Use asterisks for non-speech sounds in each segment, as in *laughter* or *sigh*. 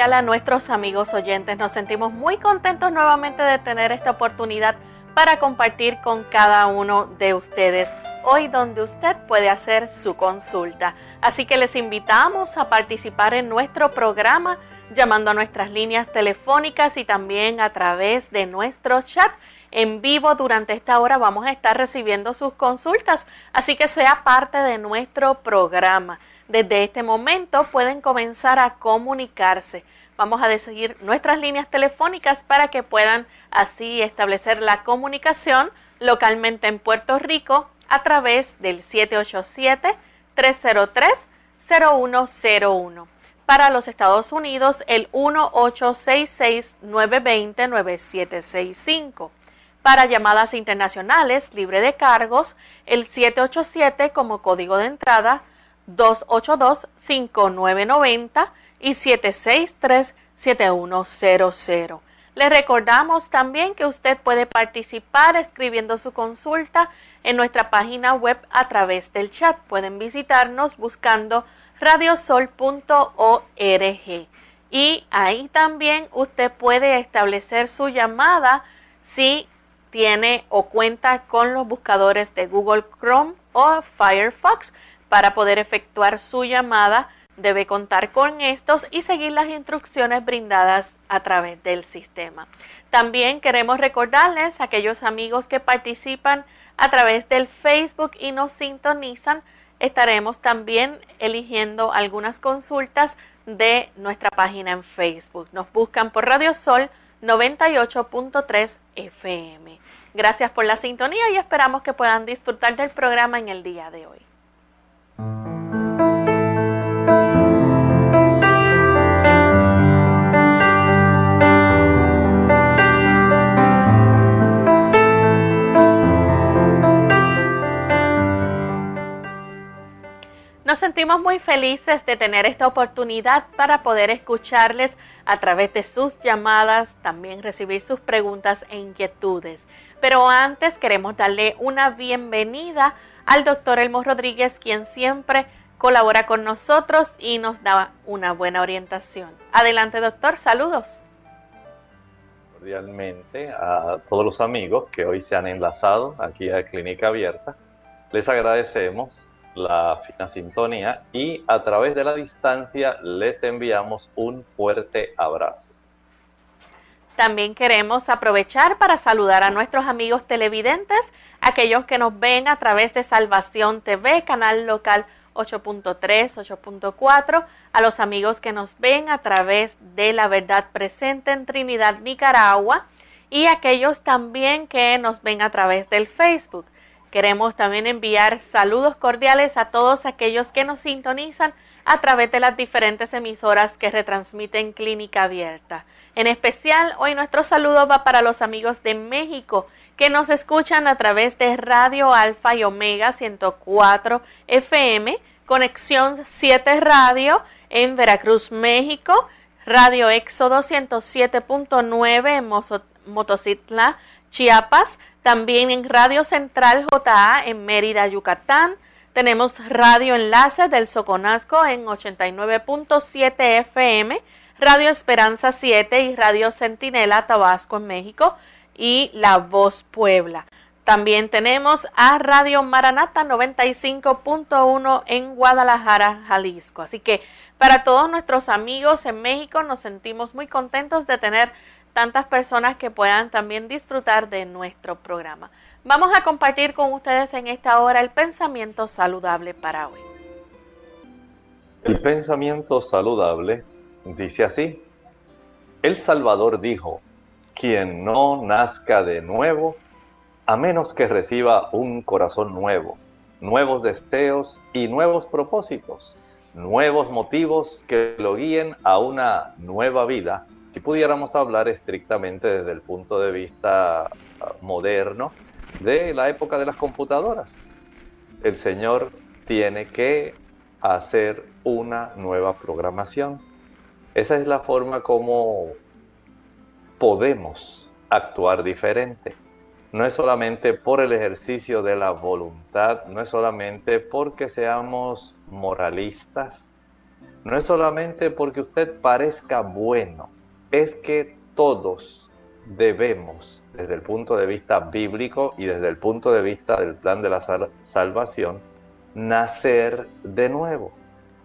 A nuestros amigos oyentes. Nos sentimos muy contentos nuevamente de tener esta oportunidad para compartir con cada uno de ustedes hoy donde usted puede hacer su consulta. Así que les invitamos a participar en nuestro programa llamando a nuestras líneas telefónicas y también a través de nuestro chat en vivo durante esta hora vamos a estar recibiendo sus consultas, así que sea parte de nuestro programa. Desde este momento pueden comenzar a comunicarse. Vamos a decidir nuestras líneas telefónicas para que puedan así establecer la comunicación localmente en Puerto Rico a través del 787-303-0101. Para los Estados Unidos, el 1866-920-9765. Para llamadas internacionales libre de cargos, el 787 como código de entrada 282-5990 y 763-7100. Le recordamos también que usted puede participar escribiendo su consulta en nuestra página web a través del chat. Pueden visitarnos buscando radiosol.org. Y ahí también usted puede establecer su llamada si tiene o cuenta con los buscadores de Google Chrome o Firefox para poder efectuar su llamada, debe contar con estos y seguir las instrucciones brindadas a través del sistema. También queremos recordarles a aquellos amigos que participan a través del Facebook y nos sintonizan, estaremos también eligiendo algunas consultas de nuestra página en Facebook. Nos buscan por Radio Sol 98.3 FM. Gracias por la sintonía y esperamos que puedan disfrutar del programa en el día de hoy. Nos sentimos muy felices de tener esta oportunidad para poder escucharles a través de sus llamadas, también recibir sus preguntas e inquietudes. Pero antes queremos darle una bienvenida al doctor Elmo Rodríguez, quien siempre colabora con nosotros y nos da una buena orientación. Adelante doctor, saludos. Cordialmente a todos los amigos que hoy se han enlazado aquí a Clínica Abierta. Les agradecemos la fina sintonía y a través de la distancia les enviamos un fuerte abrazo. También queremos aprovechar para saludar a nuestros amigos televidentes, aquellos que nos ven a través de Salvación TV, canal local 8.3, 8.4, a los amigos que nos ven a través de La Verdad Presente en Trinidad, Nicaragua, y aquellos también que nos ven a través del Facebook. Queremos también enviar saludos cordiales a todos aquellos que nos sintonizan a través de las diferentes emisoras que retransmiten Clínica Abierta. En especial, hoy nuestro saludo va para los amigos de México que nos escuchan a través de Radio Alfa y Omega 104 FM, Conexión 7 Radio en Veracruz, México, Radio Éxodo 107.9 en Motocitla, Chiapas, también en Radio Central JA en Mérida, Yucatán. Tenemos Radio Enlace del Soconasco en 89.7 FM, Radio Esperanza 7 y Radio Centinela Tabasco en México. y La Voz Puebla. También tenemos a Radio Maranata 95.1 en Guadalajara, Jalisco. Así que para todos nuestros amigos en México nos sentimos muy contentos de tener tantas personas que puedan también disfrutar de nuestro programa. Vamos a compartir con ustedes en esta hora el pensamiento saludable para hoy. El pensamiento saludable dice así, el Salvador dijo, quien no nazca de nuevo, a menos que reciba un corazón nuevo, nuevos deseos y nuevos propósitos, nuevos motivos que lo guíen a una nueva vida, si pudiéramos hablar estrictamente desde el punto de vista ah, moderno de la época de las computadoras. El Señor tiene que hacer una nueva programación. Esa es la forma como podemos actuar diferente no es solamente por el ejercicio de la voluntad, no es solamente porque seamos moralistas, no es solamente porque usted parezca bueno, es que todos debemos, desde el punto de vista bíblico y desde el punto de vista del plan de la salvación, nacer de nuevo.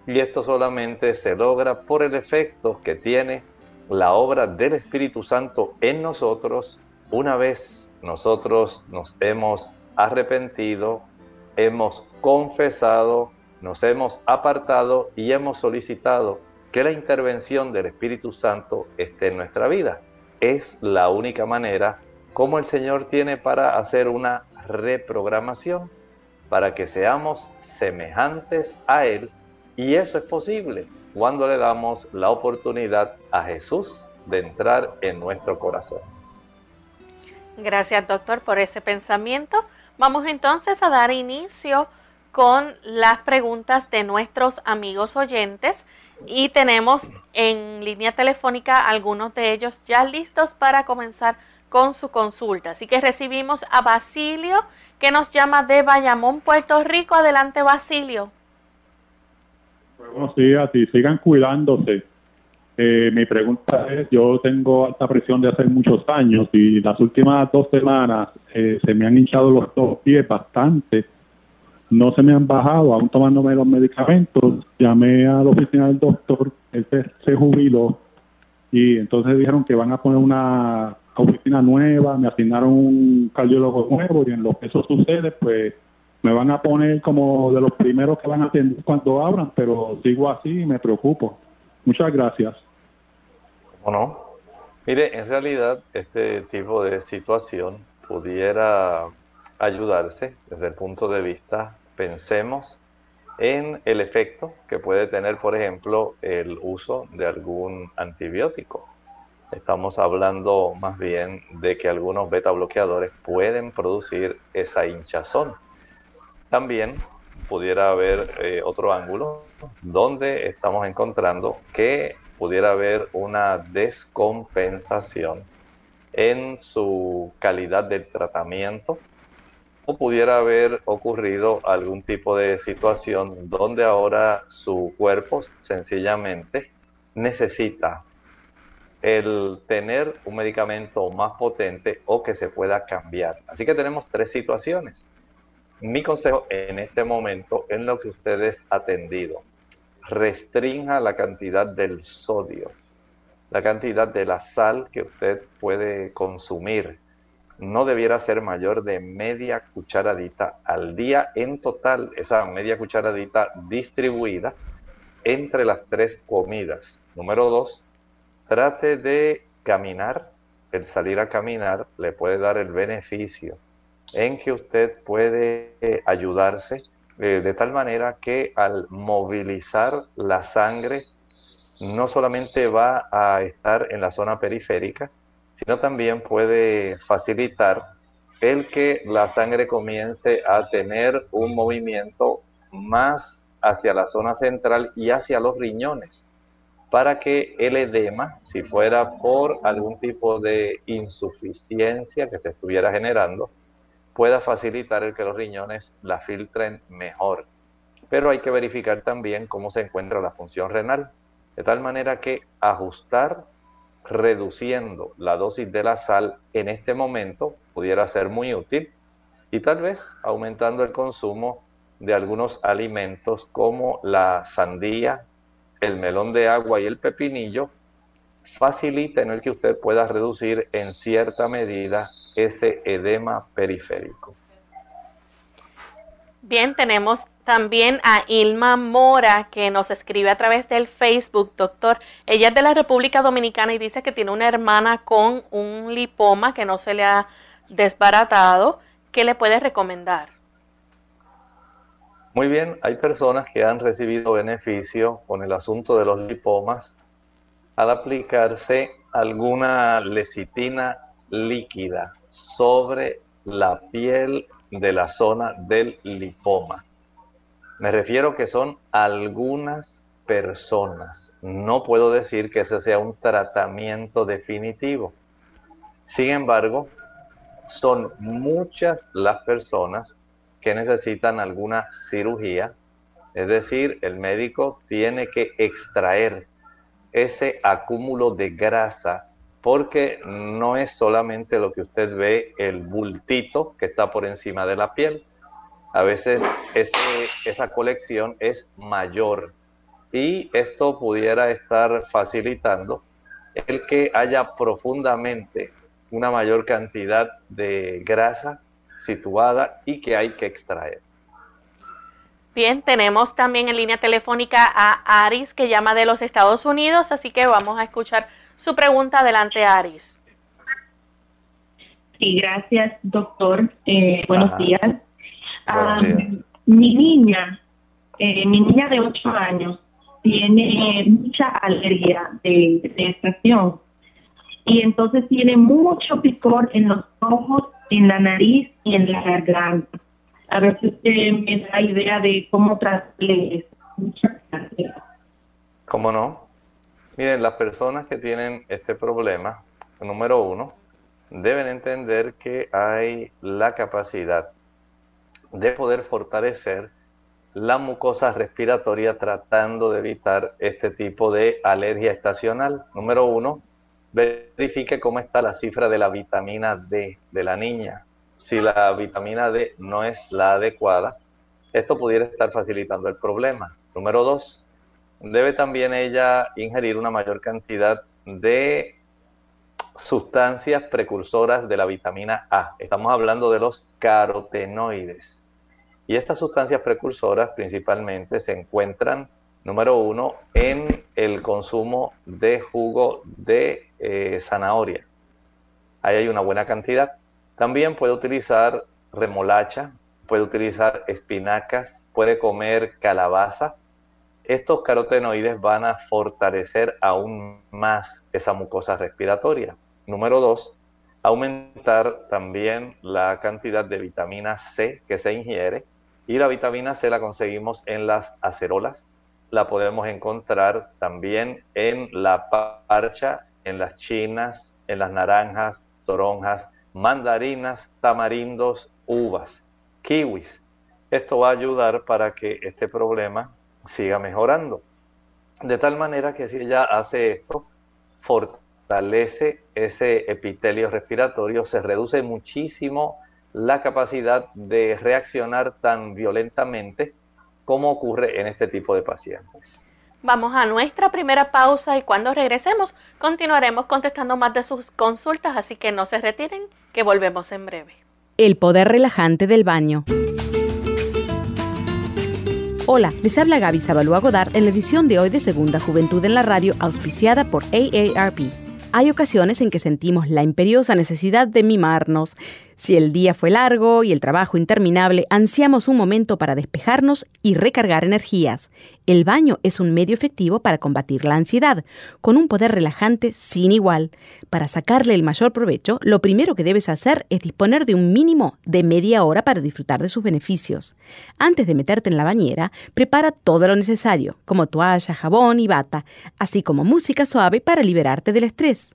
Y esto solamente se logra por el efecto que tiene la obra del Espíritu Santo en nosotros una vez nosotros nos hemos arrepentido, hemos confesado, nos hemos apartado y hemos solicitado que la intervención del Espíritu Santo esté en nuestra vida. Es la única manera como el Señor tiene para hacer una reprogramación, para que seamos semejantes a Él. Y eso es posible cuando le damos la oportunidad a Jesús de entrar en nuestro corazón. Gracias, doctor, por ese pensamiento. Vamos entonces a dar inicio con las preguntas de nuestros amigos oyentes y tenemos en línea telefónica algunos de ellos ya listos para comenzar con su consulta. Así que recibimos a Basilio que nos llama de Bayamón, Puerto Rico. Adelante, Basilio. Buenos días y sigan cuidándose. Eh, mi pregunta es, yo tengo alta presión de hace muchos años y las últimas dos semanas eh, se me han hinchado los dos pies bastante. No se me han bajado, aún tomándome los medicamentos. Llamé a la oficina del doctor, él se, jubiló y entonces dijeron que van a poner una oficina nueva, me asignaron un cardiólogo nuevo y en lo que eso sucede, pues me van a poner como de los primeros que van a atender cuando abran, pero sigo así y me preocupo. Muchas gracias. ¿O no? Mire, en realidad este tipo de situación pudiera ayudarse desde el punto de vista, pensemos en el efecto que puede tener, por ejemplo, el uso de algún antibiótico. Estamos hablando más bien de que algunos beta bloqueadores pueden producir esa hinchazón. También pudiera haber eh, otro ángulo donde estamos encontrando que pudiera haber una descompensación en su calidad de tratamiento o pudiera haber ocurrido algún tipo de situación donde ahora su cuerpo sencillamente necesita el tener un medicamento más potente o que se pueda cambiar. Así que tenemos tres situaciones. Mi consejo en este momento, en lo que ustedes atendido, restrinja la cantidad del sodio, la cantidad de la sal que usted puede consumir. No debiera ser mayor de media cucharadita al día en total, esa media cucharadita distribuida entre las tres comidas. Número dos, trate de caminar. El salir a caminar le puede dar el beneficio en que usted puede ayudarse eh, de tal manera que al movilizar la sangre no solamente va a estar en la zona periférica, sino también puede facilitar el que la sangre comience a tener un movimiento más hacia la zona central y hacia los riñones, para que el edema, si fuera por algún tipo de insuficiencia que se estuviera generando, pueda facilitar el que los riñones la filtren mejor. Pero hay que verificar también cómo se encuentra la función renal, de tal manera que ajustar reduciendo la dosis de la sal en este momento pudiera ser muy útil y tal vez aumentando el consumo de algunos alimentos como la sandía, el melón de agua y el pepinillo faciliten el que usted pueda reducir en cierta medida ese edema periférico. Bien, tenemos también a Ilma Mora que nos escribe a través del Facebook, doctor. Ella es de la República Dominicana y dice que tiene una hermana con un lipoma que no se le ha desbaratado. ¿Qué le puede recomendar? Muy bien, hay personas que han recibido beneficio con el asunto de los lipomas al aplicarse alguna lecitina líquida sobre la piel de la zona del lipoma. Me refiero que son algunas personas. No puedo decir que ese sea un tratamiento definitivo. Sin embargo, son muchas las personas que necesitan alguna cirugía. Es decir, el médico tiene que extraer ese acúmulo de grasa porque no es solamente lo que usted ve, el bultito que está por encima de la piel. A veces esa colección es mayor y esto pudiera estar facilitando el que haya profundamente una mayor cantidad de grasa situada y que hay que extraer. Bien, tenemos también en línea telefónica a Aris que llama de los Estados Unidos, así que vamos a escuchar su pregunta. Adelante, Aris. Sí, gracias, doctor. Eh, buenos, días. Mi niña, eh, mi niña de 8 años, tiene mucha alergia de, de estación y entonces tiene mucho picor en los ojos, en la nariz y en la garganta. A si usted me da idea de cómo tratarle. ¿Cómo no? Miren, las personas que tienen este problema, número uno, deben entender que hay la capacidad de poder fortalecer la mucosa respiratoria tratando de evitar este tipo de alergia estacional. Número uno, verifique cómo está la cifra de la vitamina D de la niña. Si la vitamina D no es la adecuada, esto pudiera estar facilitando el problema. Número dos, debe también ella ingerir una mayor cantidad de sustancias precursoras de la vitamina A. Estamos hablando de los carotenoides. Y estas sustancias precursoras principalmente se encuentran, número uno, en el consumo de jugo de eh, zanahoria. Ahí hay una buena cantidad. También puede utilizar remolacha, puede utilizar espinacas, puede comer calabaza estos carotenoides van a fortalecer aún más esa mucosa respiratoria. Número dos, aumentar también la cantidad de vitamina C que se ingiere. Y la vitamina C la conseguimos en las acerolas, la podemos encontrar también en la parcha, en las chinas, en las naranjas, toronjas, mandarinas, tamarindos, uvas, kiwis. Esto va a ayudar para que este problema siga mejorando. De tal manera que si ella hace esto, fortalece ese epitelio respiratorio, se reduce muchísimo la capacidad de reaccionar tan violentamente como ocurre en este tipo de pacientes. Vamos a nuestra primera pausa y cuando regresemos continuaremos contestando más de sus consultas, así que no se retiren, que volvemos en breve. El poder relajante del baño. Hola, les habla Gaby Zabalúa Godard en la edición de hoy de Segunda Juventud en la Radio, auspiciada por AARP. Hay ocasiones en que sentimos la imperiosa necesidad de mimarnos. Si el día fue largo y el trabajo interminable, ansiamos un momento para despejarnos y recargar energías. El baño es un medio efectivo para combatir la ansiedad, con un poder relajante sin igual. Para sacarle el mayor provecho, lo primero que debes hacer es disponer de un mínimo de media hora para disfrutar de sus beneficios. Antes de meterte en la bañera, prepara todo lo necesario, como toalla, jabón y bata, así como música suave para liberarte del estrés.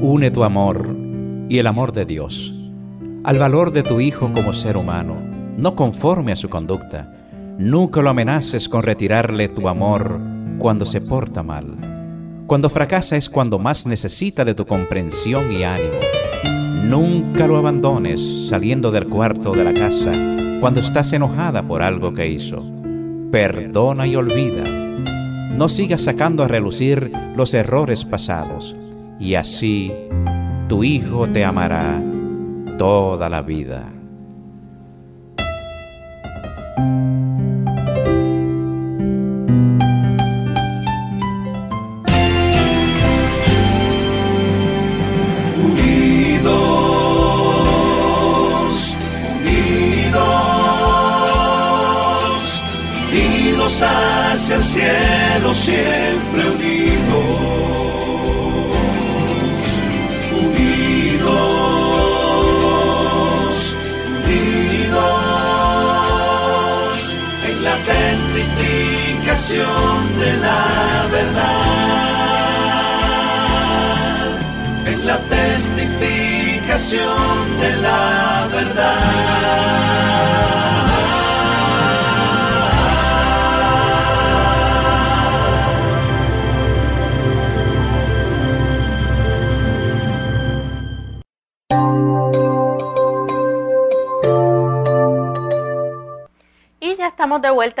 Une tu amor y el amor de Dios al valor de tu hijo como ser humano, no conforme a su conducta. Nunca lo amenaces con retirarle tu amor cuando se porta mal. Cuando fracasa es cuando más necesita de tu comprensión y ánimo. Nunca lo abandones saliendo del cuarto de la casa cuando estás enojada por algo que hizo. Perdona y olvida. No sigas sacando a relucir los errores pasados y así tu Hijo te amará toda la vida.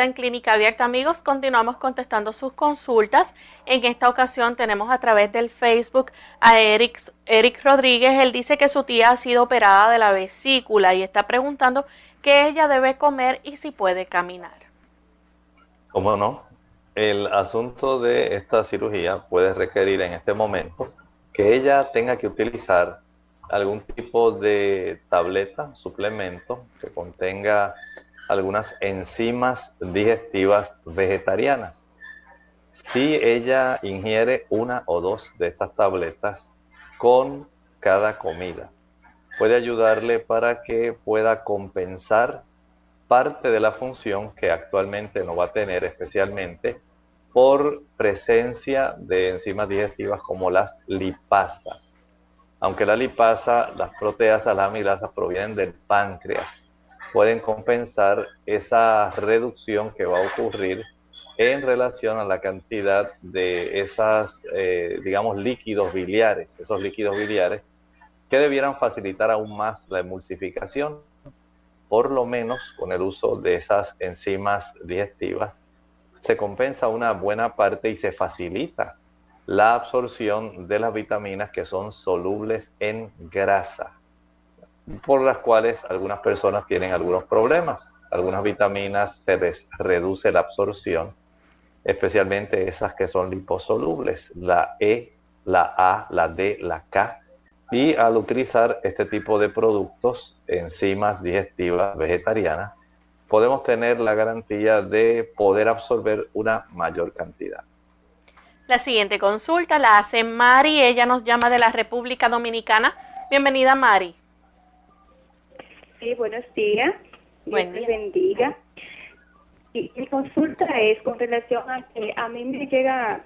En Clínica Abierta, amigos. Continuamos contestando sus consultas. En esta ocasión tenemos a través del Facebook a Eric, Eric Rodríguez. Él dice que su tía ha sido operada de la vesícula y está preguntando qué ella debe comer y si puede caminar. ¿Cómo no? El asunto de esta cirugía puede requerir en este momento que ella tenga que utilizar algún tipo de tableta, suplemento que contenga algunas enzimas digestivas vegetarianas. Si ella ingiere una o dos de estas tabletas con cada comida, puede ayudarle para que pueda compensar parte de la función que actualmente no va a tener, especialmente por presencia de enzimas digestivas como las lipasas. Aunque la lipasa, las proteasas, las amilasas provienen del páncreas pueden compensar esa reducción que va a ocurrir en relación a la cantidad de esas, eh, digamos, líquidos biliares, esos líquidos biliares que debieran facilitar aún más la emulsificación, por lo menos con el uso de esas enzimas digestivas, se compensa una buena parte y se facilita la absorción de las vitaminas que son solubles en grasa por las cuales algunas personas tienen algunos problemas. Algunas vitaminas se les reduce la absorción, especialmente esas que son liposolubles, la E, la A, la D, la K. Y al utilizar este tipo de productos, enzimas digestivas vegetarianas, podemos tener la garantía de poder absorber una mayor cantidad. La siguiente consulta la hace Mari, ella nos llama de la República Dominicana. Bienvenida Mari. Sí, buenos días. Buen día. bendiga. Y mi consulta es con relación a que a mí me llega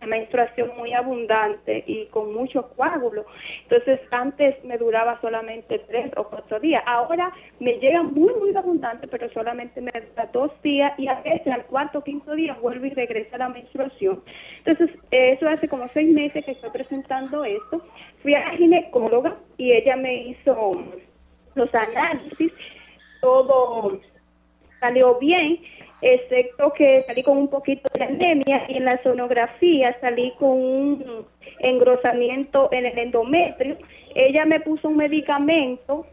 la menstruación muy abundante y con mucho coágulo. Entonces, antes me duraba solamente tres o cuatro días. Ahora me llega muy, muy abundante, pero solamente me dura dos días y a veces al cuarto o quinto día vuelve y regresa la menstruación. Entonces, eso hace como seis meses que estoy presentando esto. Fui a la ginecóloga y ella me hizo los análisis todo salió bien, excepto que salí con un poquito de anemia y en la sonografía salí con un engrosamiento en el endometrio. Ella me puso un medicamento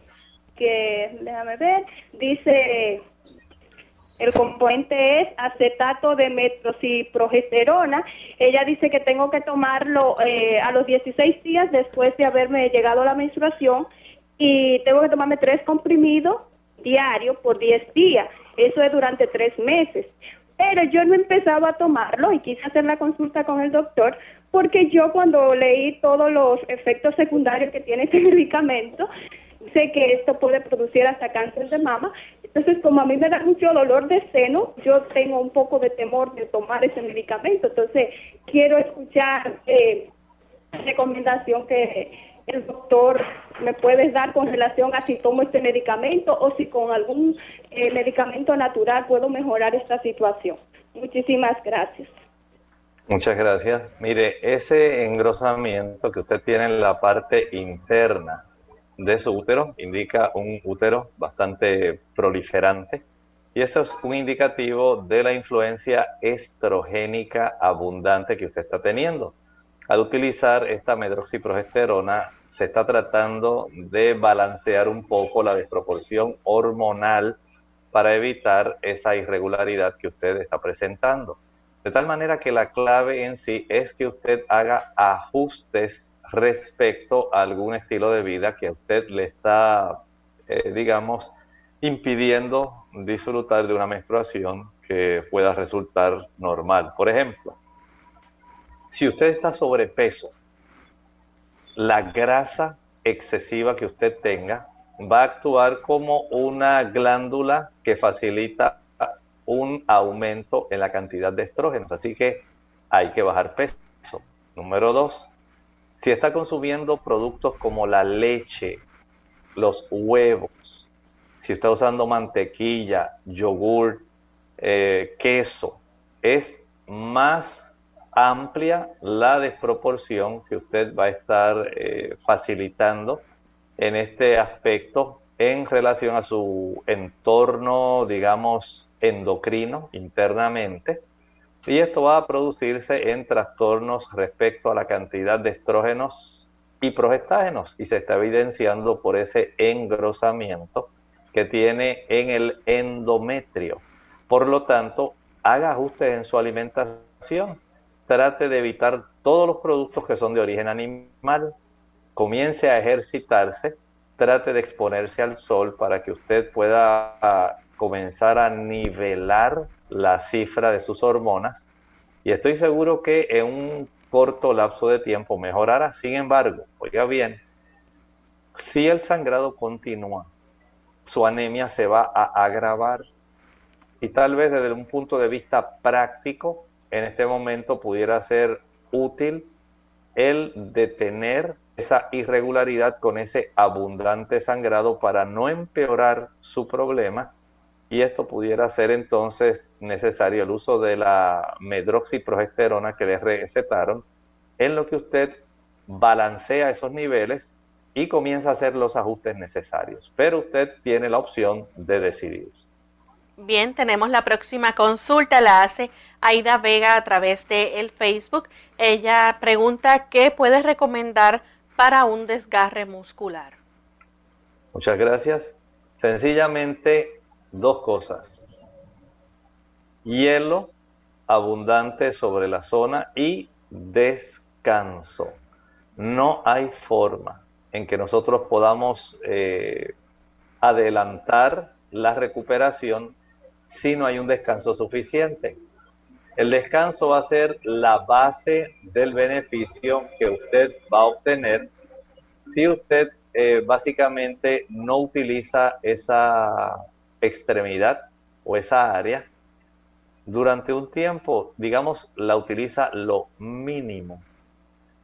que, déjame ver, dice el componente es acetato de metrociprogesterona. Ella dice que tengo que tomarlo eh, a los 16 días después de haberme llegado la menstruación y tengo que tomarme tres comprimidos diarios por 10 días. Eso es durante tres meses. Pero yo no he empezado a tomarlo y quise hacer la consulta con el doctor porque yo cuando leí todos los efectos secundarios que tiene este *laughs* medicamento, sé que esto puede producir hasta cáncer de mama. Entonces, como a mí me da mucho dolor de seno, yo tengo un poco de temor de tomar ese medicamento. Entonces, quiero escuchar eh, recomendación que el doctor me puede dar con relación a si tomo este medicamento o si con algún eh, medicamento natural puedo mejorar esta situación. Muchísimas gracias. Muchas gracias. Mire, ese engrosamiento que usted tiene en la parte interna de su útero indica un útero bastante proliferante y eso es un indicativo de la influencia estrogénica abundante que usted está teniendo. Al utilizar esta medroxiprogesterona se está tratando de balancear un poco la desproporción hormonal para evitar esa irregularidad que usted está presentando. De tal manera que la clave en sí es que usted haga ajustes respecto a algún estilo de vida que a usted le está, eh, digamos, impidiendo disfrutar de una menstruación que pueda resultar normal. Por ejemplo, si usted está sobrepeso, la grasa excesiva que usted tenga va a actuar como una glándula que facilita un aumento en la cantidad de estrógenos. Así que hay que bajar peso. Número dos, si está consumiendo productos como la leche, los huevos, si está usando mantequilla, yogur, eh, queso, es más amplia la desproporción que usted va a estar eh, facilitando en este aspecto en relación a su entorno, digamos, endocrino internamente y esto va a producirse en trastornos respecto a la cantidad de estrógenos y progestágenos y se está evidenciando por ese engrosamiento que tiene en el endometrio. Por lo tanto, haga ajustes en su alimentación. Trate de evitar todos los productos que son de origen animal. Comience a ejercitarse. Trate de exponerse al sol para que usted pueda ah, comenzar a nivelar la cifra de sus hormonas y estoy seguro que en un corto lapso de tiempo mejorará. Sin embargo, oiga bien, si el sangrado continúa, su anemia se va a agravar y tal vez desde un punto de vista práctico, en este momento pudiera ser útil el detener esa irregularidad con ese abundante sangrado para no empeorar su problema y esto pudiera ser entonces necesario el uso de la medroxiprogesterona que le recetaron, en lo que usted balancea esos niveles y comienza a hacer los ajustes necesarios. Pero usted tiene la opción de decidir. Bien, tenemos la próxima consulta, la hace Aida Vega a través de el Facebook. Ella pregunta qué puede recomendar para un desgarre muscular. Muchas gracias. Sencillamente dos cosas. Hielo abundante sobre la zona y descanso. No hay forma en que nosotros podamos eh, adelantar la recuperación si no hay un descanso suficiente. El descanso va a ser la base del beneficio que usted va a obtener si usted eh, básicamente no utiliza esa extremidad o esa área, durante un tiempo, digamos, la utiliza lo mínimo.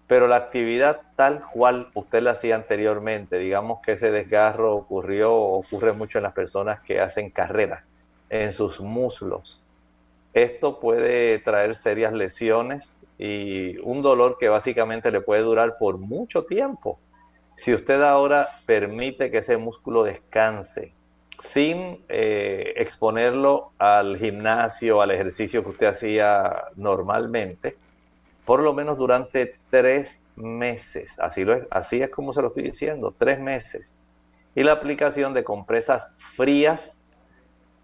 Pero la actividad tal cual usted la hacía anteriormente, digamos que ese desgarro ocurrió, ocurre mucho en las personas que hacen carreras, en sus muslos. Esto puede traer serias lesiones y un dolor que básicamente le puede durar por mucho tiempo. Si usted ahora permite que ese músculo descanse, sin eh, exponerlo al gimnasio, al ejercicio que usted hacía normalmente, por lo menos durante tres meses. Así, es, así es como se lo estoy diciendo, tres meses. Y la aplicación de compresas frías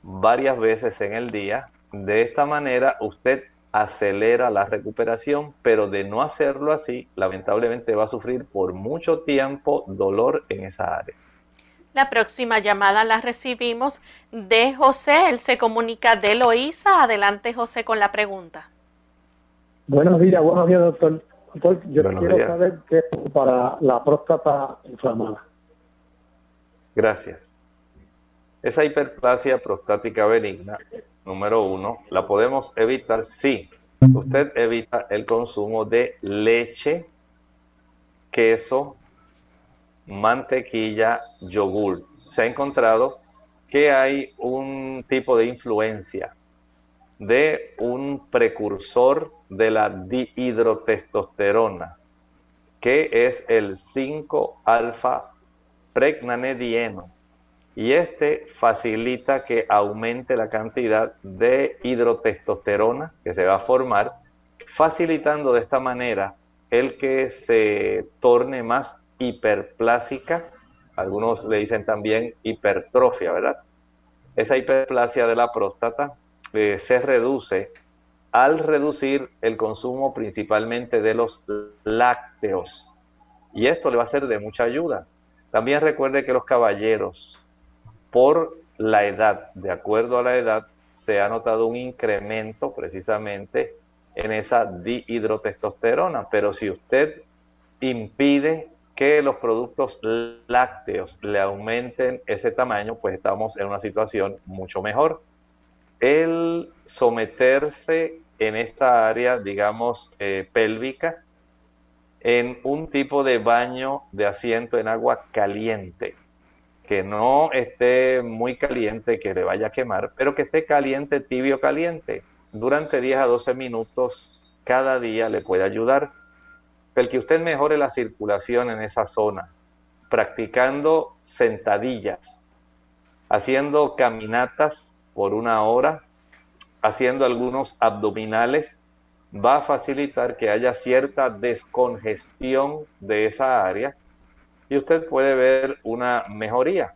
varias veces en el día. De esta manera usted acelera la recuperación, pero de no hacerlo así, lamentablemente va a sufrir por mucho tiempo dolor en esa área. La próxima llamada la recibimos de José. Él se comunica de Loíza. Adelante, José, con la pregunta. Buenos días, buenos días, doctor. yo quiero saber qué es para la próstata inflamada. Gracias. Esa hiperplasia prostática benigna, número uno, la podemos evitar si usted evita el consumo de leche, queso, mantequilla, yogur. Se ha encontrado que hay un tipo de influencia de un precursor de la dihidrotestosterona, que es el 5-alfa pregnanedieno. Y este facilita que aumente la cantidad de hidrotestosterona que se va a formar, facilitando de esta manera el que se torne más hiperplásica, algunos le dicen también hipertrofia, ¿verdad? Esa hiperplasia de la próstata eh, se reduce al reducir el consumo principalmente de los lácteos. Y esto le va a ser de mucha ayuda. También recuerde que los caballeros, por la edad, de acuerdo a la edad, se ha notado un incremento precisamente en esa dihidrotestosterona. Pero si usted impide que los productos lácteos le aumenten ese tamaño, pues estamos en una situación mucho mejor. El someterse en esta área, digamos, eh, pélvica, en un tipo de baño de asiento en agua caliente, que no esté muy caliente, que le vaya a quemar, pero que esté caliente, tibio, caliente. Durante 10 a 12 minutos cada día le puede ayudar. El que usted mejore la circulación en esa zona, practicando sentadillas, haciendo caminatas por una hora, haciendo algunos abdominales, va a facilitar que haya cierta descongestión de esa área y usted puede ver una mejoría.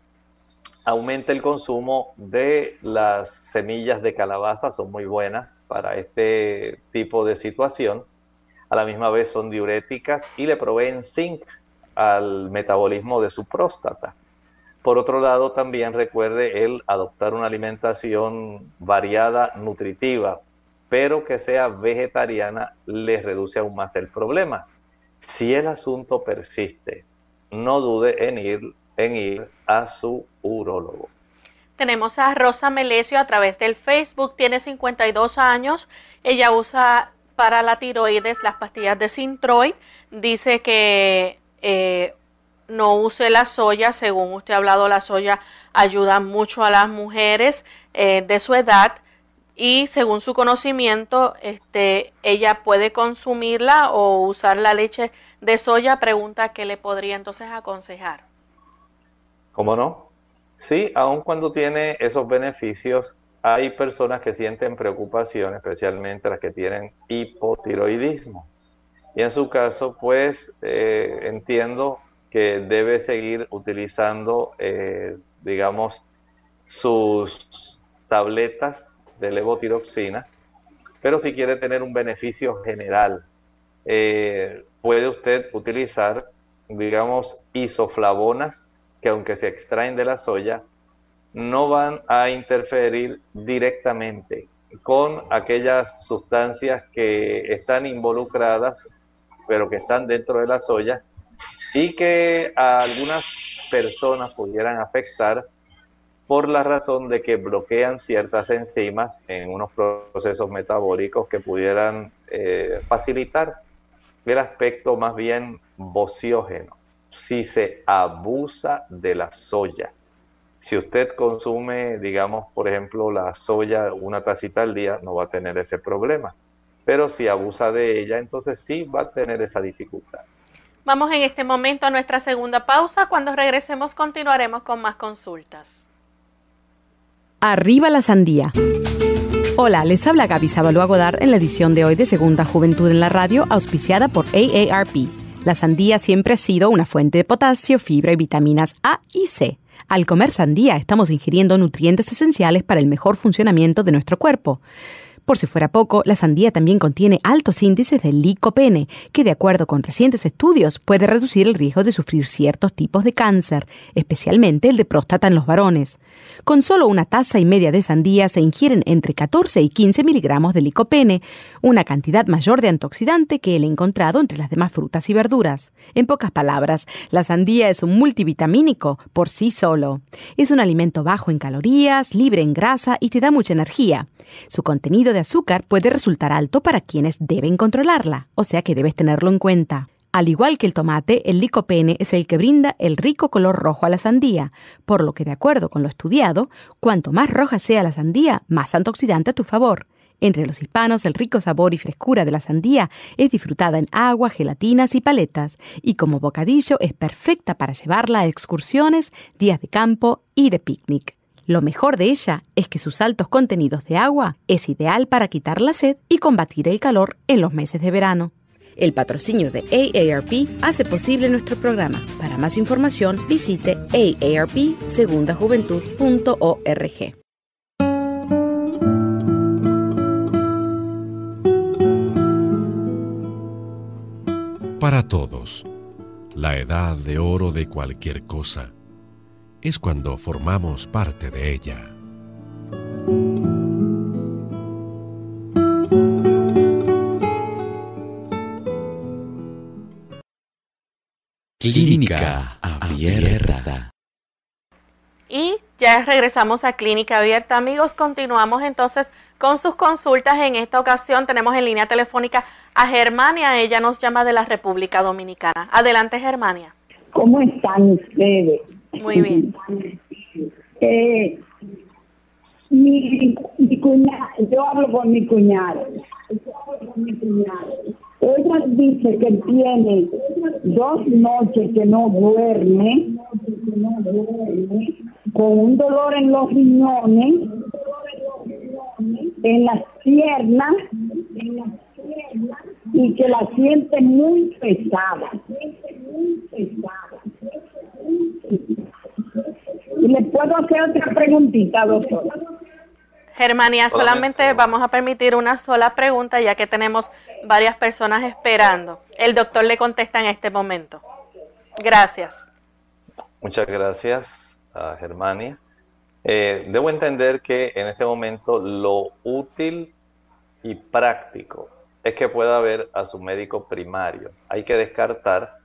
Aumenta el consumo de las semillas de calabaza, son muy buenas para este tipo de situación. A la misma vez son diuréticas y le proveen zinc al metabolismo de su próstata. Por otro lado, también recuerde el adoptar una alimentación variada, nutritiva, pero que sea vegetariana, le reduce aún más el problema. Si el asunto persiste, no dude en ir, en ir a su urólogo. Tenemos a Rosa Melesio a través del Facebook, tiene 52 años, ella usa para la tiroides las pastillas de Sintroid, dice que eh, no use la soya, según usted ha hablado, la soya ayuda mucho a las mujeres eh, de su edad. Y según su conocimiento, este, ella puede consumirla o usar la leche de soya. Pregunta qué le podría entonces aconsejar. ¿Cómo no? Sí, aun cuando tiene esos beneficios, hay personas que sienten preocupación, especialmente las que tienen hipotiroidismo. Y en su caso, pues eh, entiendo que debe seguir utilizando, eh, digamos, sus tabletas de levotiroxina, pero si quiere tener un beneficio general, eh, puede usted utilizar, digamos, isoflavonas, que aunque se extraen de la soya, no van a interferir directamente con aquellas sustancias que están involucradas, pero que están dentro de la soya, y que a algunas personas pudieran afectar por la razón de que bloquean ciertas enzimas en unos procesos metabólicos que pudieran eh, facilitar el aspecto más bien bociógeno. Si se abusa de la soya, si usted consume, digamos, por ejemplo, la soya una tacita al día, no va a tener ese problema. Pero si abusa de ella, entonces sí va a tener esa dificultad. Vamos en este momento a nuestra segunda pausa. Cuando regresemos continuaremos con más consultas. Arriba la sandía. Hola, les habla Gaby Sabalua Godard en la edición de hoy de Segunda Juventud en la Radio, auspiciada por AARP. La sandía siempre ha sido una fuente de potasio, fibra y vitaminas A y C. Al comer sandía estamos ingiriendo nutrientes esenciales para el mejor funcionamiento de nuestro cuerpo. Por si fuera poco, la sandía también contiene altos índices de licopene, que de acuerdo con recientes estudios puede reducir el riesgo de sufrir ciertos tipos de cáncer, especialmente el de próstata en los varones. Con solo una taza y media de sandía se ingieren entre 14 y 15 miligramos de licopene, una cantidad mayor de antioxidante que el encontrado entre las demás frutas y verduras. En pocas palabras, la sandía es un multivitamínico por sí solo. Es un alimento bajo en calorías, libre en grasa y te da mucha energía. Su contenido de azúcar puede resultar alto para quienes deben controlarla, o sea que debes tenerlo en cuenta. Al igual que el tomate, el licopene es el que brinda el rico color rojo a la sandía, por lo que de acuerdo con lo estudiado, cuanto más roja sea la sandía, más antioxidante a tu favor. Entre los hispanos, el rico sabor y frescura de la sandía es disfrutada en agua, gelatinas y paletas, y como bocadillo es perfecta para llevarla a excursiones, días de campo y de picnic. Lo mejor de ella es que sus altos contenidos de agua es ideal para quitar la sed y combatir el calor en los meses de verano. El patrocinio de AARP hace posible nuestro programa. Para más información visite aarpsegundajuventud.org. Para todos, la edad de oro de cualquier cosa es cuando formamos parte de ella. Clínica Abierta. Y ya regresamos a Clínica Abierta. Amigos, continuamos entonces con sus consultas. En esta ocasión tenemos en línea telefónica a Germania. Ella nos llama de la República Dominicana. Adelante, Germania. ¿Cómo están ustedes? Muy bien. Eh, mi, mi cuñada, yo hablo con mi cuñado. Ella dice que tiene dos noches que no duerme, con un dolor en los riñones, en las piernas, y que la siente muy pesada. Y le puedo hacer otra preguntita, doctor. Germania, solamente vamos a permitir una sola pregunta ya que tenemos varias personas esperando. El doctor le contesta en este momento. Gracias. Muchas gracias a Germania. Eh, debo entender que en este momento lo útil y práctico es que pueda ver a su médico primario. Hay que descartar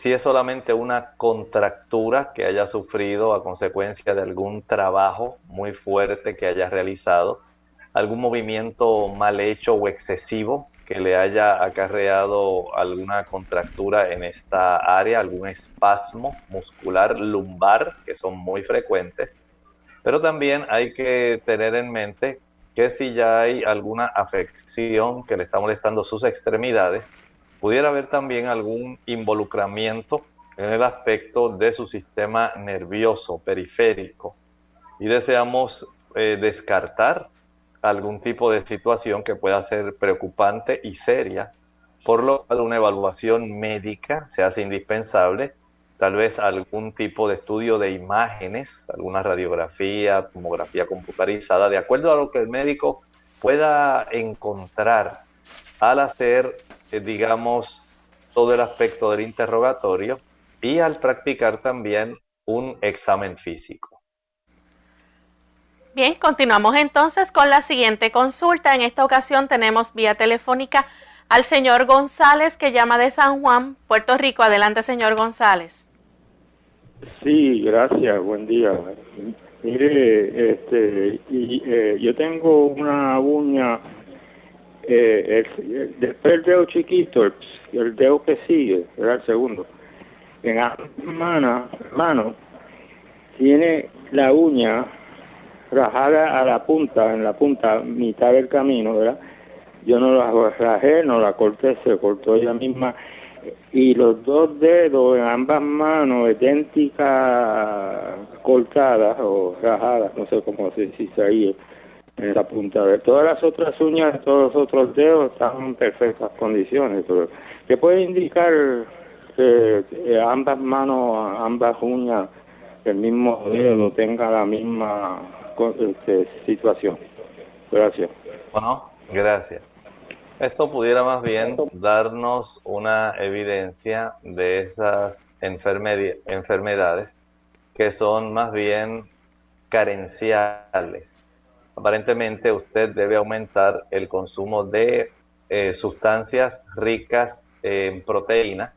si es solamente una contractura que haya sufrido a consecuencia de algún trabajo muy fuerte que haya realizado, algún movimiento mal hecho o excesivo que le haya acarreado alguna contractura en esta área, algún espasmo muscular lumbar, que son muy frecuentes. Pero también hay que tener en mente que si ya hay alguna afección que le está molestando sus extremidades, pudiera haber también algún involucramiento en el aspecto de su sistema nervioso periférico. Y deseamos eh, descartar algún tipo de situación que pueda ser preocupante y seria, por lo cual una evaluación médica se hace indispensable, tal vez algún tipo de estudio de imágenes, alguna radiografía, tomografía computarizada, de acuerdo a lo que el médico pueda encontrar al hacer digamos, todo el aspecto del interrogatorio y al practicar también un examen físico. Bien, continuamos entonces con la siguiente consulta. En esta ocasión tenemos vía telefónica al señor González que llama de San Juan, Puerto Rico. Adelante, señor González. Sí, gracias. Buen día. Mire, este, y, eh, yo tengo una uña eh, el, después el dedo chiquito, el, dedo que sigue, era el segundo, en la mano, mano tiene la uña rajada a la punta, en la punta, mitad del camino, ¿verdad? Yo no la rajé, no la corté, se cortó ella misma. Y los dos dedos en ambas manos idénticas cortadas o rajadas, no sé cómo se dice ahí en la punta. De todas las otras uñas todos los otros dedos están en perfectas condiciones. ¿Qué puede indicar que ambas manos, ambas uñas del mismo dedo tengan la misma este, situación? Gracias. Bueno, gracias. Esto pudiera más bien darnos una evidencia de esas enfermedades que son más bien carenciales. Aparentemente usted debe aumentar el consumo de eh, sustancias ricas en proteína.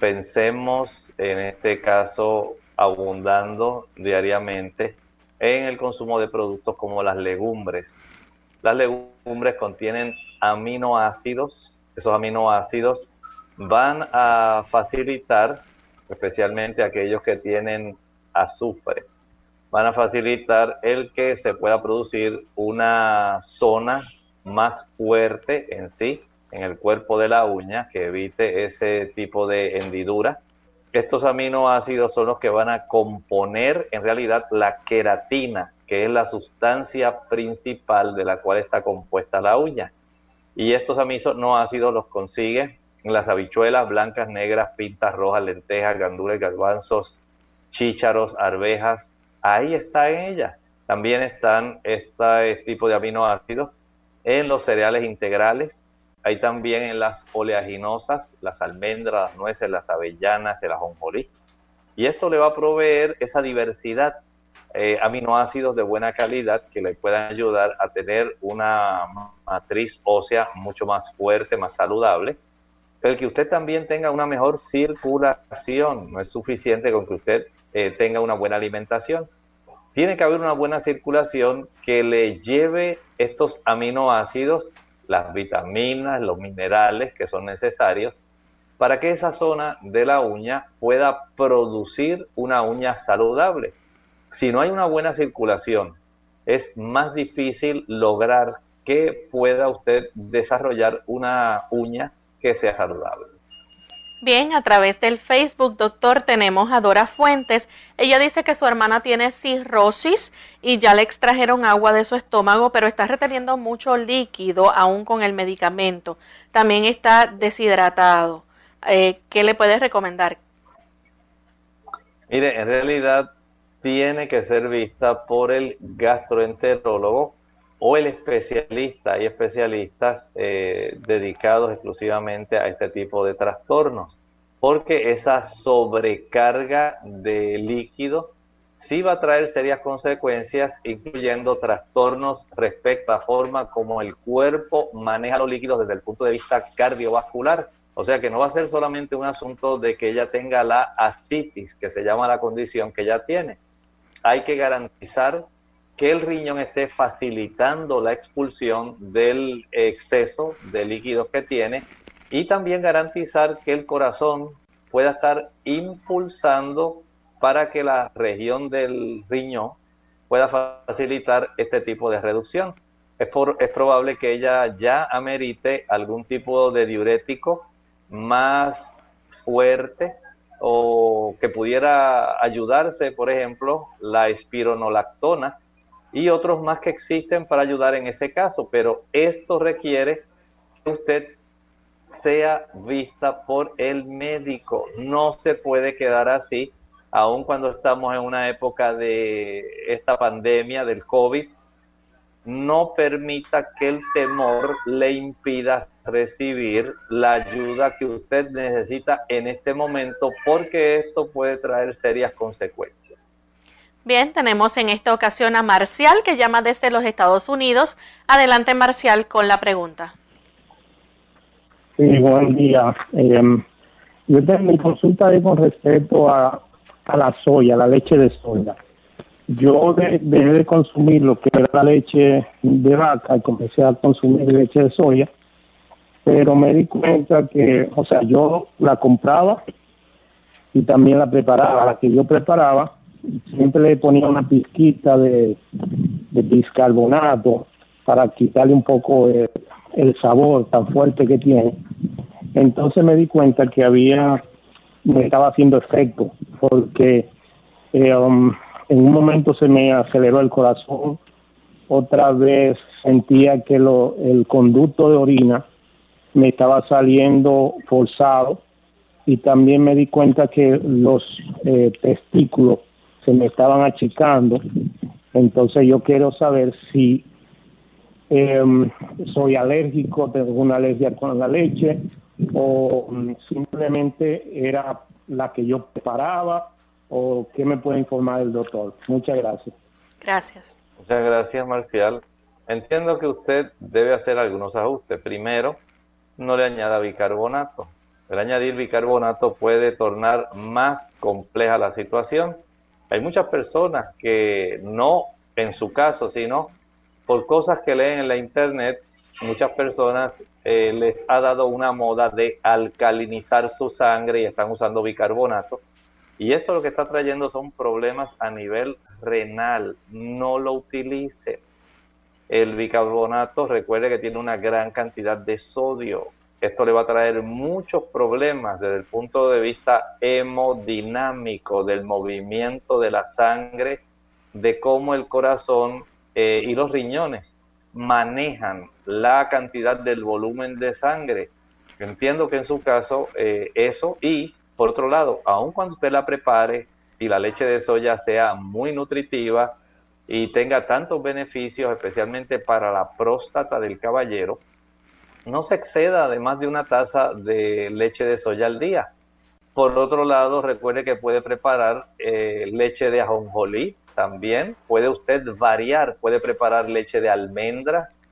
Pensemos en este caso abundando diariamente en el consumo de productos como las legumbres. Las legumbres contienen aminoácidos. Esos aminoácidos van a facilitar, especialmente aquellos que tienen azufre, van a facilitar el que se pueda producir una zona más fuerte en sí, en el cuerpo de la uña, que evite ese tipo de hendidura. Estos aminoácidos son los que van a componer en realidad la queratina, que es la sustancia principal de la cual está compuesta la uña. Y estos aminoácidos los consigue en las habichuelas blancas, negras, pintas rojas, lentejas, gandules, garbanzos, chícharos, arvejas. Ahí está en ellas. También están este tipo de aminoácidos en los cereales integrales. Hay también en las oleaginosas, las almendras, las nueces, las avellanas, el ajonjolí. Y esto le va a proveer esa diversidad eh, aminoácidos de buena calidad que le puedan ayudar a tener una matriz ósea mucho más fuerte, más saludable. Pero que usted también tenga una mejor circulación. No es suficiente con que usted eh, tenga una buena alimentación. Tiene que haber una buena circulación que le lleve estos aminoácidos, las vitaminas, los minerales que son necesarios para que esa zona de la uña pueda producir una uña saludable si no hay una buena circulación, es más difícil lograr que pueda usted desarrollar una uña que sea saludable. Bien, a través del Facebook, doctor, tenemos a Dora Fuentes. Ella dice que su hermana tiene cirrosis y ya le extrajeron agua de su estómago, pero está reteniendo mucho líquido aún con el medicamento. También está deshidratado. Eh, ¿Qué le puedes recomendar? Mire, en realidad tiene que ser vista por el gastroenterólogo o el especialista. Hay especialistas eh, dedicados exclusivamente a este tipo de trastornos, porque esa sobrecarga de líquido sí va a traer serias consecuencias, incluyendo trastornos respecto a forma como el cuerpo maneja los líquidos desde el punto de vista cardiovascular. O sea que no va a ser solamente un asunto de que ella tenga la asitis, que se llama la condición que ella tiene, hay que garantizar que el riñón esté facilitando la expulsión del exceso de líquidos que tiene y también garantizar que el corazón pueda estar impulsando para que la región del riñón pueda facilitar este tipo de reducción. Es, es probable que ella ya amerite algún tipo de diurético más fuerte o que pudiera ayudarse, por ejemplo, la espironolactona y otros más que existen para ayudar en ese caso, pero esto requiere que usted sea vista por el médico. No se puede quedar así, aun cuando estamos en una época de esta pandemia del COVID, no permita que el temor le impida recibir la ayuda que usted necesita en este momento porque esto puede traer serias consecuencias. Bien, tenemos en esta ocasión a Marcial que llama desde los Estados Unidos. Adelante Marcial con la pregunta. Sí, buen día. Em, yo tengo mi consulta con respecto a, a la soya, la leche de soya yo dejé de consumir lo que era la leche de vaca y comencé a consumir leche de soya, pero me di cuenta que, o sea, yo la compraba y también la preparaba, la que yo preparaba, siempre le ponía una pizquita de, de biscarbonato para quitarle un poco el, el sabor tan fuerte que tiene. Entonces me di cuenta que había, me estaba haciendo efecto, porque eh, um, en un momento se me aceleró el corazón, otra vez sentía que lo, el conducto de orina me estaba saliendo forzado y también me di cuenta que los eh, testículos se me estaban achicando. Entonces yo quiero saber si em, soy alérgico, tengo una alergia con la leche o mm, simplemente era la que yo preparaba o qué me puede informar el doctor. Muchas gracias. Gracias. Muchas gracias, Marcial. Entiendo que usted debe hacer algunos ajustes. Primero, no le añada bicarbonato. El añadir bicarbonato puede tornar más compleja la situación. Hay muchas personas que no en su caso, sino por cosas que leen en la internet, muchas personas eh, les ha dado una moda de alcalinizar su sangre y están usando bicarbonato. Y esto lo que está trayendo son problemas a nivel renal. No lo utilice. El bicarbonato, recuerde que tiene una gran cantidad de sodio. Esto le va a traer muchos problemas desde el punto de vista hemodinámico, del movimiento de la sangre, de cómo el corazón eh, y los riñones manejan la cantidad del volumen de sangre. Entiendo que en su caso eh, eso y por otro lado, aun cuando usted la prepare y la leche de soya sea muy nutritiva y tenga tantos beneficios, especialmente para la próstata del caballero, no se exceda de más de una taza de leche de soya al día. Por otro lado, recuerde que puede preparar eh, leche de ajonjolí también. Puede usted variar, puede preparar leche de almendras,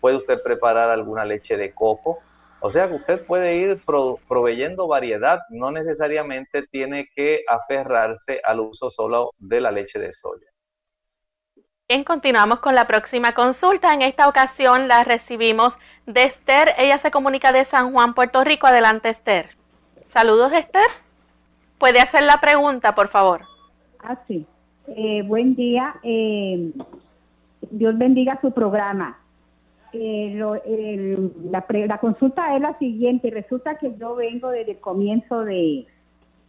puede usted preparar alguna leche de coco. O sea que usted puede ir proveyendo variedad, no necesariamente tiene que aferrarse al uso solo de la leche de soya. Bien, continuamos con la próxima consulta. En esta ocasión la recibimos de Esther. Ella se comunica de San Juan, Puerto Rico. Adelante, Esther. Saludos, Esther. ¿Puede hacer la pregunta, por favor? Ah, sí. Eh, buen día. Eh, Dios bendiga su programa. Eh, la, consulta es la siguiente. Resulta que yo vengo desde el comienzo de,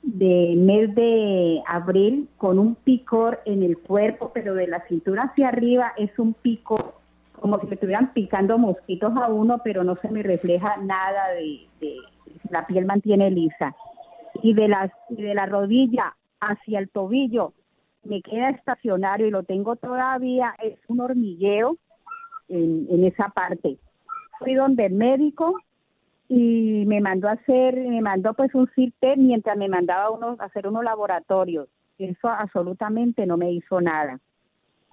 de mes de abril con un picor en el cuerpo, pero de la cintura hacia arriba es un pico como si me estuvieran picando mosquitos a uno, pero no se me refleja nada de, la piel mantiene lisa. Y de las y de la rodilla hacia el tobillo me queda estacionario y lo tengo todavía, es un hormigueo en, en esa parte. Fui donde el médico y me mandó a hacer, me mandó pues un CIRTE mientras me mandaba unos, a hacer unos laboratorios. Eso absolutamente no me hizo nada.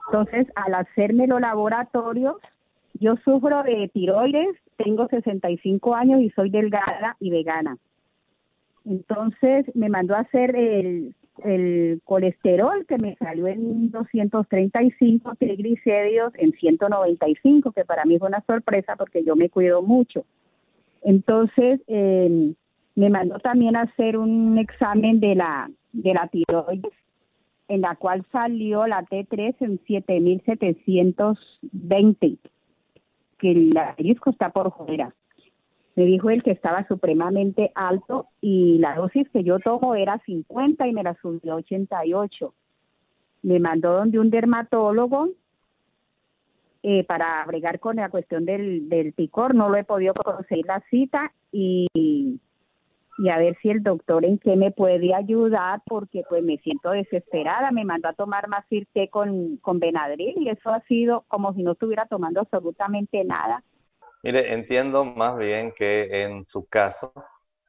Entonces, al hacerme los laboratorios, yo sufro de tiroides, tengo 65 años y soy delgada y vegana. Entonces, me mandó a hacer el el colesterol que me salió en 235, triglicéridos en 195, que para mí fue una sorpresa porque yo me cuido mucho. Entonces, eh, me mandó también a hacer un examen de la, de la tiroides, en la cual salió la T3 en 7720, que el disco está por fuera. Me dijo él que estaba supremamente alto y la dosis que yo tomo era 50 y me la subió a 88. Me mandó donde un dermatólogo eh, para bregar con la cuestión del, del picor. No lo he podido conseguir la cita y, y a ver si el doctor en qué me puede ayudar porque pues me siento desesperada. Me mandó a tomar más irte con, con Benadryl y eso ha sido como si no estuviera tomando absolutamente nada Mire, entiendo más bien que en su caso,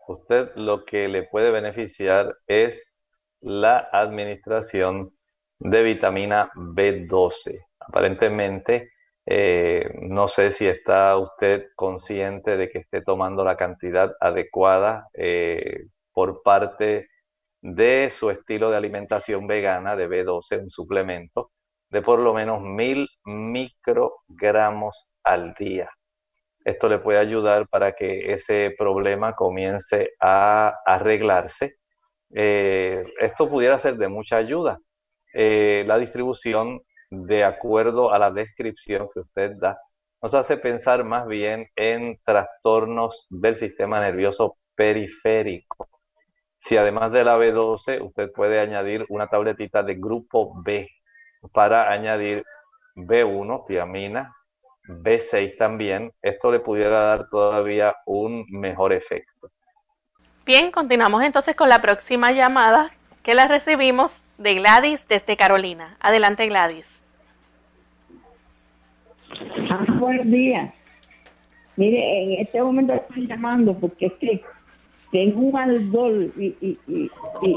usted lo que le puede beneficiar es la administración de vitamina B12. Aparentemente, eh, no sé si está usted consciente de que esté tomando la cantidad adecuada eh, por parte de su estilo de alimentación vegana de B12, un suplemento de por lo menos mil microgramos al día. Esto le puede ayudar para que ese problema comience a arreglarse. Eh, esto pudiera ser de mucha ayuda. La distribución, de acuerdo a la descripción que usted da, nos hace pensar más bien en trastornos del sistema nervioso periférico. Si además de la B12, usted puede añadir una tabletita de grupo B para añadir B1, tiamina, B6 también, esto le pudiera dar todavía un mejor efecto. Bien, continuamos entonces con la próxima llamada que la recibimos de Gladys desde Carolina. Adelante, Gladys. Ah, buenos días. Mire, en este momento estoy llamando porque es que tengo un ardor y, y, y,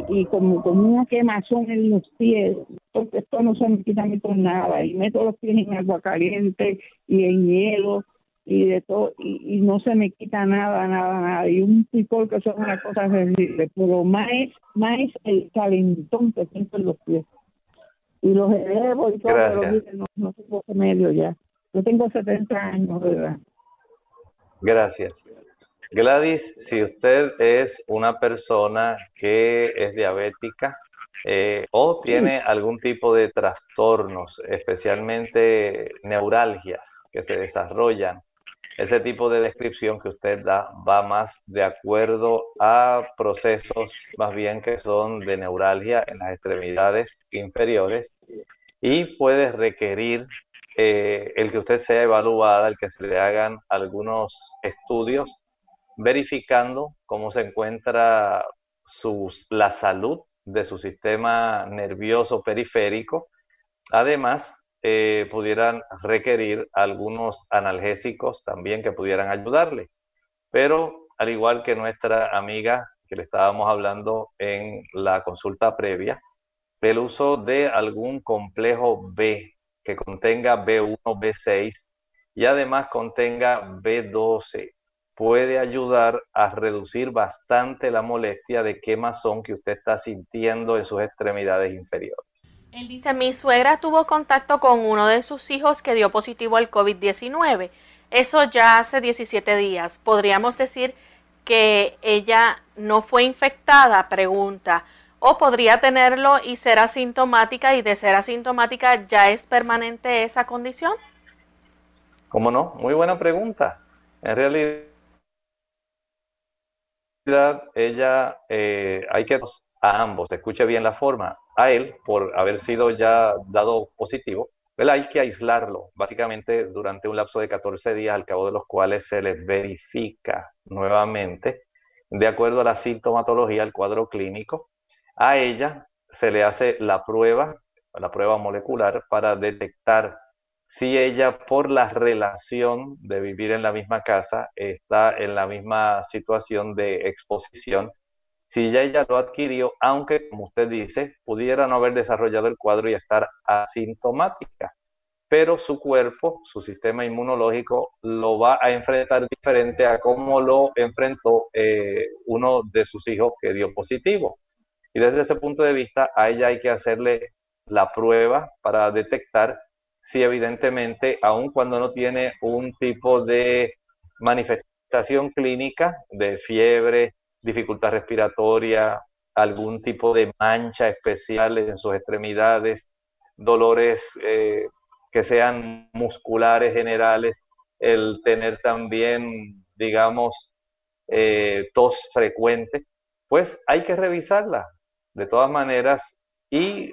y, como, como una quemazón en los pies, porque esto no se me quita ni por nada. Y meto los pies en agua caliente y en hielo y de todo, y, no se me quita nada, nada, nada. Y un picor que son una cosa terrible, pero más más el calentón que siento en los pies. Y los elevo y todo, pero no, no tengo medio ya. Yo tengo 70 años, ¿verdad? Gracias. Gladys, si usted es una persona que es diabética eh, o tiene algún tipo de trastornos, especialmente neuralgias que se desarrollan, ese tipo de descripción que usted da va más de acuerdo a procesos más bien que son de neuralgia en las extremidades inferiores y puede requerir eh, el que usted sea evaluada, el que se le hagan algunos estudios verificando cómo se encuentra la salud de su sistema nervioso periférico. Además, eh, pudieran requerir algunos analgésicos también que pudieran ayudarle. Pero al igual que nuestra amiga que le estábamos hablando en la consulta previa, el uso de algún complejo B que contenga B1, B6 y además contenga B12 puede ayudar a reducir bastante la molestia de quemazón que usted está sintiendo en sus extremidades inferiores. Él dice, mi suegra tuvo contacto con uno de sus hijos que dio positivo al COVID-19. Eso ya hace 17 días. ¿Podríamos decir que ella no fue infectada? Pregunta o podría tenerlo y ser asintomática y de ser asintomática ya es permanente esa condición? ¿Cómo no? Muy buena pregunta. En realidad, ella eh, hay que a ambos, escuche bien la forma, a él por haber sido ya dado positivo, hay que aislarlo básicamente durante un lapso de 14 días al cabo de los cuales se le verifica nuevamente de acuerdo a la sintomatología, el cuadro clínico, a ella se le hace la prueba, la prueba molecular, para detectar si ella por la relación de vivir en la misma casa está en la misma situación de exposición, si ya ella lo adquirió, aunque como usted dice, pudiera no haber desarrollado el cuadro y estar asintomática, pero su cuerpo, su sistema inmunológico lo va a enfrentar diferente a cómo lo enfrentó eh, uno de sus hijos que dio positivo. Y desde ese punto de vista, a ella hay que hacerle la prueba para detectar si evidentemente, aun cuando no tiene un tipo de manifestación clínica de fiebre, dificultad respiratoria, algún tipo de mancha especial en sus extremidades, dolores eh, que sean musculares generales, el tener también, digamos, eh, tos frecuente, pues hay que revisarla de todas maneras y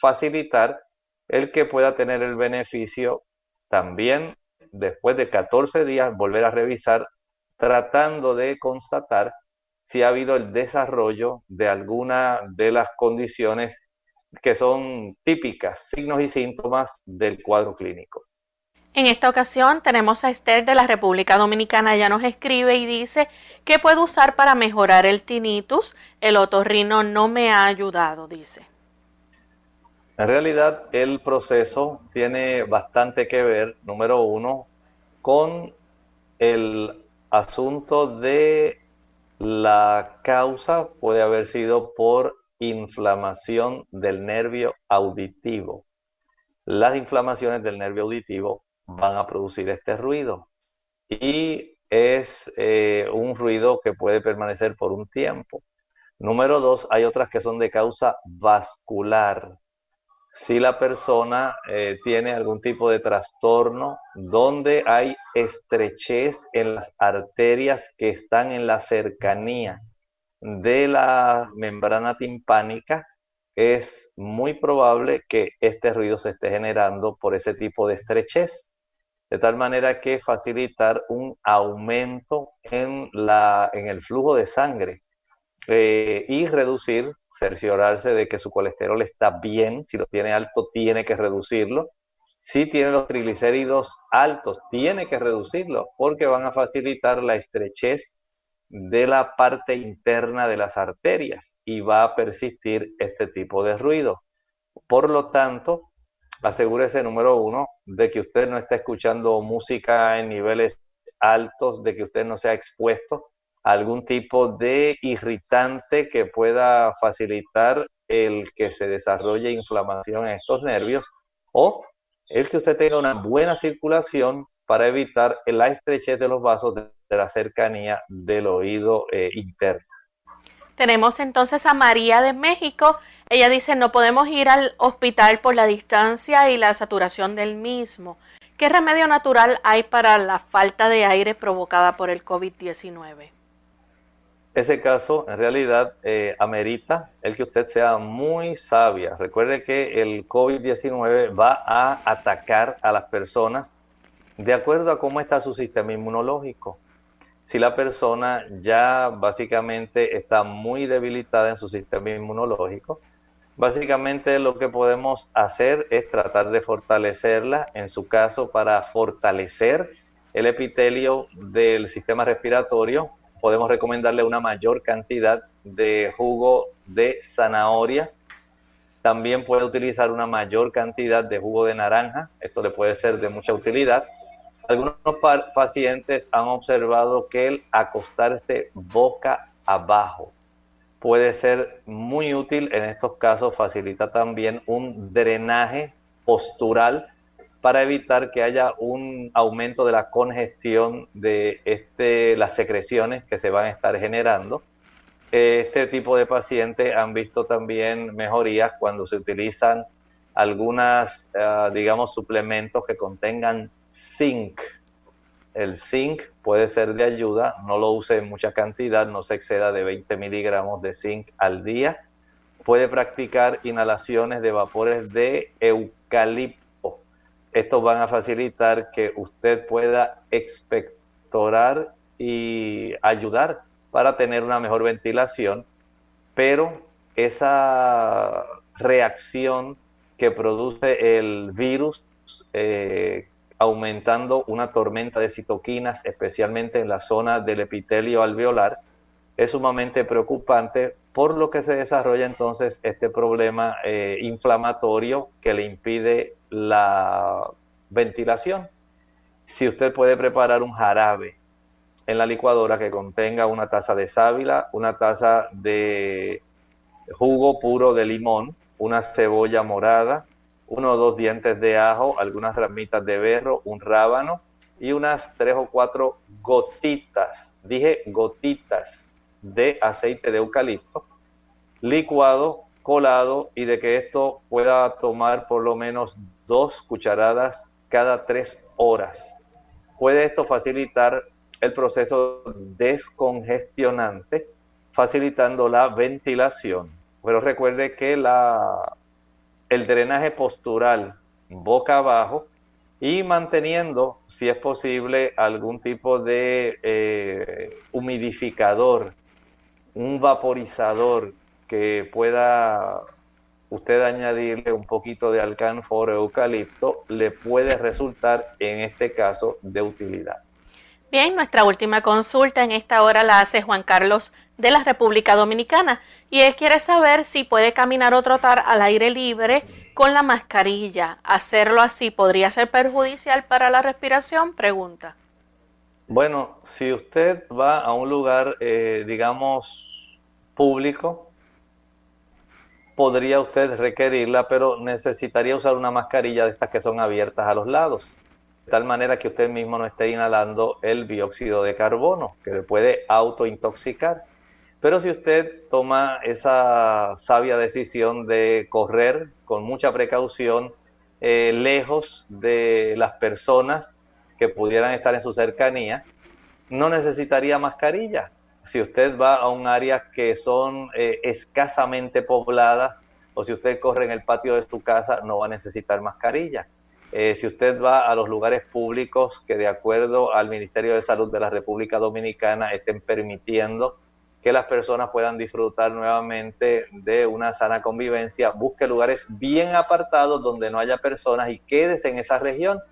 facilitar el que pueda tener el beneficio también después de 14 días volver a revisar tratando de constatar si ha habido el desarrollo de alguna de las condiciones que son típicas, signos y síntomas del cuadro clínico. En esta ocasión tenemos a Esther de la República Dominicana. Ella nos escribe y dice que puede usar para mejorar el tinnitus. El otorrino no me ha ayudado, dice. En realidad el proceso tiene bastante que ver, número uno, con el asunto de la causa puede haber sido por inflamación del nervio auditivo. Las inflamaciones del nervio auditivo van a producir este ruido. Y es eh, un ruido que puede permanecer por un tiempo. Número dos, hay otras que son de causa vascular. si la persona eh, tiene algún tipo de trastorno donde hay estrechez en las arterias que están en la cercanía de la membrana timpánica, es muy probable que este ruido se esté generando por ese tipo de estrechez, de tal manera que facilitar un aumento en, la, en el flujo de sangre eh, y reducir cerciorarse de que su colesterol está bien, si lo tiene alto tiene que reducirlo, si tiene los triglicéridos altos tiene que reducirlo porque van a facilitar la estrechez de la parte interna de las arterias y va a persistir este tipo de ruido. Por lo tanto, asegúrese número uno de que usted no está escuchando música en niveles altos, de que usted no sea expuesto algún tipo de irritante que pueda facilitar el que se desarrolle inflamación en estos nervios o el que usted tenga una buena circulación para evitar la estrechez de los vasos de, la cercanía del oído eh, interno. Tenemos entonces a María de México. Ella dice, no podemos ir al hospital por la distancia y la saturación del mismo. ¿Qué remedio natural hay para la falta de aire provocada por el COVID-19? ese caso en realidad eh, amerita el que usted sea muy sabia. Recuerde que el COVID-19 va a atacar a las personas de acuerdo a cómo está su sistema inmunológico. Si la persona ya básicamente está muy debilitada en su sistema inmunológico, básicamente lo que podemos hacer es tratar de fortalecerla, en su caso para fortalecer el epitelio del sistema respiratorio, podemos recomendarle una mayor cantidad de jugo de zanahoria. También puede utilizar una mayor cantidad de jugo de naranja. Esto le puede ser de mucha utilidad. Algunos pacientes han observado que el acostarse boca abajo puede ser muy útil. En estos casos facilita también un drenaje postural para evitar que haya un aumento de la congestión de este, las secreciones que se van a estar generando. Este tipo de pacientes han visto también mejorías cuando se utilizan algunas, ah, digamos, suplementos que contengan zinc. El zinc puede ser de ayuda, no lo use en mucha cantidad, no se exceda de 20 miligramos de zinc al día. Puede practicar inhalaciones de vapores de eucalipto estos van a facilitar que usted pueda expectorar y ayudar para tener una mejor ventilación, pero esa reacción que produce el virus eh, aumentando una tormenta de citoquinas, especialmente en la zona del epitelio alveolar, es sumamente preocupante, por lo que se desarrolla entonces este problema eh, inflamatorio que le impide la ventilación. Si usted puede preparar un jarabe en la licuadora que contenga una taza de sábila, una taza de jugo puro de limón, una cebolla morada, uno o dos dientes de ajo, algunas ramitas de berro, un rábano y unas tres o cuatro gotitas, dije gotitas de aceite de eucalipto, licuado, colado y de que esto pueda tomar por lo menos dos cucharadas cada tres horas. Puede esto facilitar el proceso descongestionante, facilitando la ventilación. Pero recuerde que la, el drenaje postural boca abajo y manteniendo, si es posible, algún tipo de eh, humidificador, un vaporizador que pueda usted añadirle un poquito de alcanfor o eucalipto le puede resultar en este caso de utilidad. Bien, nuestra última consulta en esta hora la hace Juan Carlos de la República Dominicana y él quiere saber si puede caminar o trotar al aire libre con la mascarilla. Hacerlo así podría ser perjudicial para la respiración, pregunta. Bueno, si usted va a un lugar, eh, digamos, público, podría usted requerirla, pero necesitaría usar una mascarilla de estas que son abiertas a los lados, tal manera que usted mismo no esté inhalando el dióxido de carbono, que le puede autointoxicar. Pero si usted toma esa sabia decisión de correr con mucha precaución, eh, lejos de las personas que pudieran estar en su cercanía, no necesitaría mascarilla. Si usted va a un área que son eh, escasamente pobladas o si usted corre en el patio de su casa, no va a necesitar mascarilla. Eh, si usted va a los lugares públicos que de acuerdo al Ministerio de Salud de la República Dominicana estén permitiendo que las personas puedan disfrutar nuevamente de una sana convivencia, busque lugares bien apartados donde no haya personas y quédese en esa región.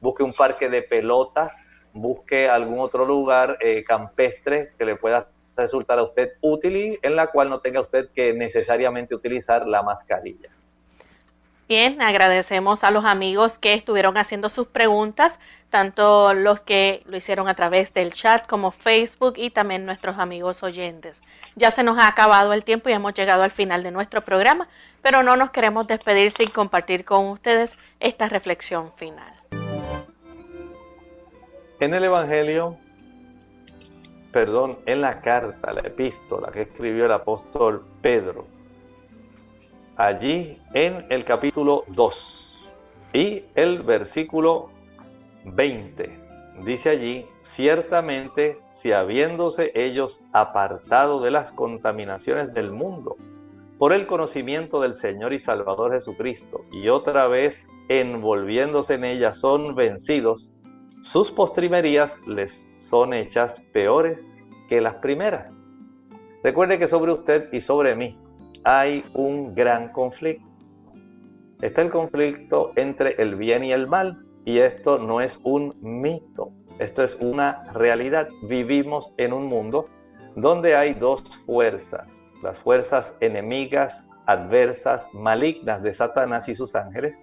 Busque un parque de pelota, busque algún otro lugar eh, campestre que le pueda resultar a usted útil y en la cual no tenga usted que necesariamente utilizar la mascarilla. Bien, agradecemos a los amigos que estuvieron haciendo sus preguntas, tanto los que lo hicieron a través del chat como Facebook y también nuestros amigos oyentes. Ya se nos ha acabado el tiempo y hemos llegado al final de nuestro programa, pero no nos queremos despedir sin compartir con ustedes esta reflexión final. En el Evangelio, perdón, en la carta, la epístola que escribió el apóstol Pedro, allí en el capítulo 2 y el versículo 20. Dice allí, ciertamente si habiéndose ellos apartado de las contaminaciones del mundo, por el conocimiento del Señor y Salvador Jesucristo, y otra vez envolviéndose en ellas son vencidos, sus postrimerías les son hechas peores que las primeras. Recuerde que sobre usted y sobre mí hay un gran conflicto. Está el conflicto entre el bien y el mal, y esto no es un mito, esto es una realidad. Vivimos en un mundo donde hay dos fuerzas, las fuerzas enemigas, adversas, malignas de Satanás y sus ángeles,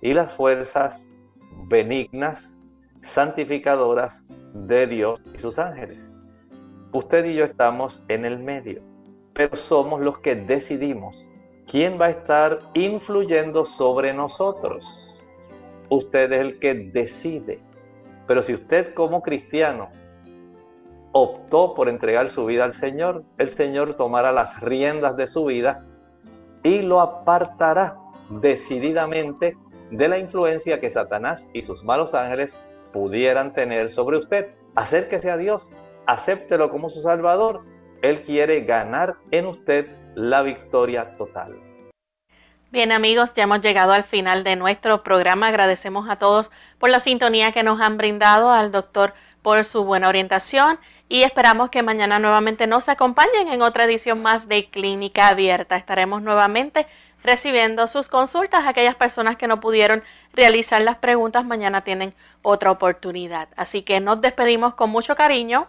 y las fuerzas benignas, santificadoras de Dios y sus ángeles. Usted y yo estamos en el medio pero somos los que decidimos quién va a estar influyendo sobre nosotros. Usted es el que decide. Pero si usted como cristiano optó por entregar su vida al Señor, el Señor tomará las riendas de su vida y lo apartará decididamente de la influencia que Satanás y sus malos ángeles pudieran tener sobre usted. Acérquese a Dios, acéptelo como su Salvador él quiere ganar en usted la victoria total. Bien amigos, ya hemos llegado al final de nuestro programa. Agradecemos a todos por la sintonía que nos han brindado, al doctor por su buena orientación y esperamos que mañana nuevamente nos acompañen en otra edición más de Clínica Abierta. Estaremos nuevamente recibiendo sus consultas. Aquellas personas que no pudieron realizar las preguntas mañana tienen otra oportunidad. Así que nos despedimos con mucho cariño